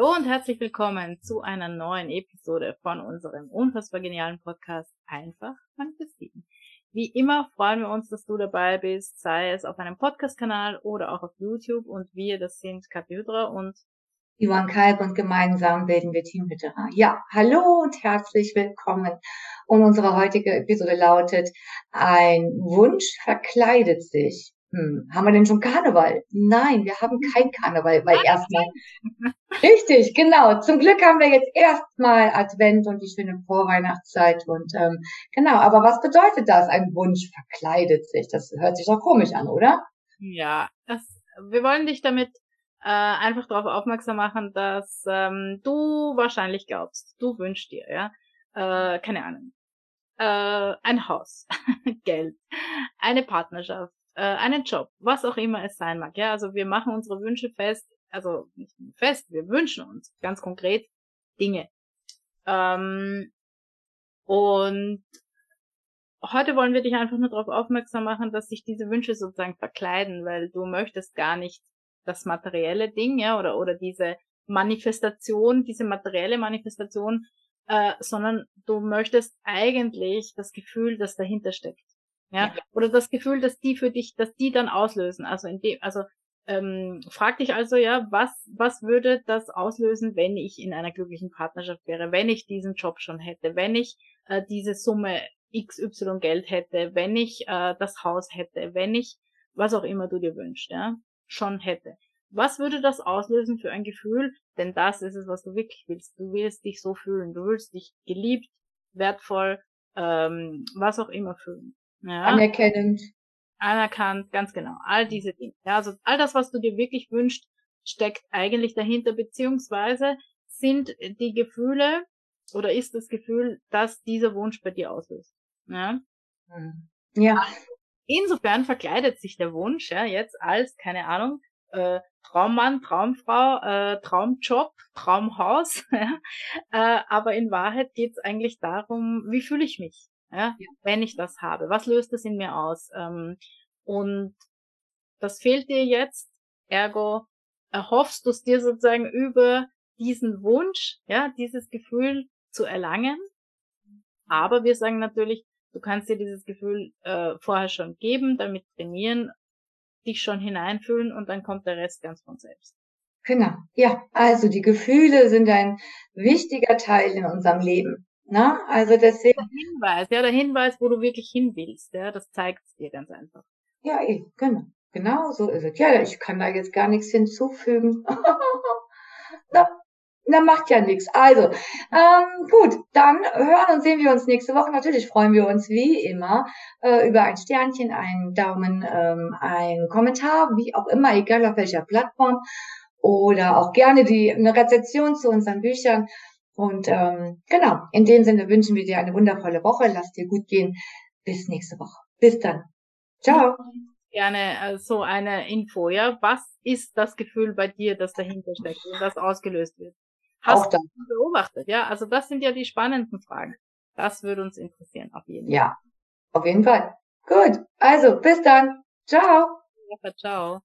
Hallo und herzlich willkommen zu einer neuen Episode von unserem unfassbar genialen Podcast Einfach manifestieren. Wie immer freuen wir uns, dass du dabei bist, sei es auf einem Podcast-Kanal oder auch auf YouTube und wir, das sind Kathi Hydra und Ivan Kalb und gemeinsam bilden wir Team Hydra. Ja, hallo und herzlich willkommen. Und unsere heutige Episode lautet, ein Wunsch verkleidet sich hm, haben wir denn schon Karneval? Nein, wir haben kein Karneval, weil erstmal. Richtig, genau. Zum Glück haben wir jetzt erstmal Advent und die schöne Vorweihnachtszeit und ähm, genau. Aber was bedeutet das? Ein Wunsch verkleidet sich. Das hört sich doch komisch an, oder? Ja, das. Wir wollen dich damit äh, einfach darauf aufmerksam machen, dass ähm, du wahrscheinlich glaubst, du wünschst dir, ja, äh, keine Ahnung, äh, ein Haus, Geld, eine Partnerschaft äh, einen Job, was auch immer es sein mag. Ja, also wir machen unsere Wünsche fest, also nicht fest, wir wünschen uns ganz konkret Dinge. Ähm, und heute wollen wir dich einfach nur darauf aufmerksam machen, dass sich diese Wünsche sozusagen verkleiden, weil du möchtest gar nicht das materielle Ding, ja, oder, oder diese Manifestation, diese materielle Manifestation, äh, sondern du möchtest eigentlich das Gefühl, das dahinter steckt. Ja? Oder das Gefühl, dass die für dich, dass die dann auslösen. Also in dem, also ähm, frag dich also ja, was, was würde das auslösen, wenn ich in einer glücklichen Partnerschaft wäre, wenn ich diesen Job schon hätte, wenn ich äh, diese Summe XY Geld hätte, wenn ich äh, das Haus hätte, wenn ich was auch immer du dir wünschst, ja, schon hätte. Was würde das auslösen für ein Gefühl? Denn das ist es, was du wirklich willst. Du willst dich so fühlen. Du willst dich geliebt, wertvoll, ähm, was auch immer fühlen. Ja. Anerkennend. Anerkannt, ganz genau. All diese Dinge. Ja, also all das, was du dir wirklich wünschst, steckt eigentlich dahinter, beziehungsweise sind die Gefühle oder ist das Gefühl, dass dieser Wunsch bei dir auslöst. Ja. Hm. Ja. Insofern verkleidet sich der Wunsch ja jetzt als, keine Ahnung, äh, Traummann, Traumfrau, äh, Traumjob, Traumhaus. ja? äh, aber in Wahrheit geht es eigentlich darum, wie fühle ich mich? Ja, ja. wenn ich das habe? Was löst das in mir aus? Ähm, und das fehlt dir jetzt, ergo erhoffst du es dir sozusagen über diesen Wunsch, ja, dieses Gefühl zu erlangen. Aber wir sagen natürlich, du kannst dir dieses Gefühl äh, vorher schon geben, damit trainieren, dich schon hineinfühlen und dann kommt der Rest ganz von selbst. Genau, ja. Also die Gefühle sind ein wichtiger Teil in unserem Leben. Na, also deswegen. Der Hinweis, ja, der Hinweis, wo du wirklich hin willst, ja, das zeigt es dir ganz einfach. Ja, eben, genau. Genau so ist es. Ja, ich kann da jetzt gar nichts hinzufügen. na, na, macht ja nichts. Also, ähm, gut, dann hören und sehen wir uns nächste Woche. Natürlich freuen wir uns wie immer äh, über ein Sternchen, einen Daumen, ähm, einen Kommentar, wie auch immer, egal auf welcher Plattform. Oder auch gerne die eine Rezeption zu unseren Büchern. Und ähm, genau, in dem Sinne wünschen wir dir eine wundervolle Woche. Lass dir gut gehen. Bis nächste Woche. Bis dann. Ciao. Gerne äh, so eine Info, ja. Was ist das Gefühl bei dir, das dahinter steckt und das ausgelöst wird? Hast Auch du das beobachtet? Ja, also das sind ja die spannenden Fragen. Das würde uns interessieren, auf jeden Fall. Ja, auf jeden Fall. Gut. Also, bis dann. Ciao. Ja, ciao.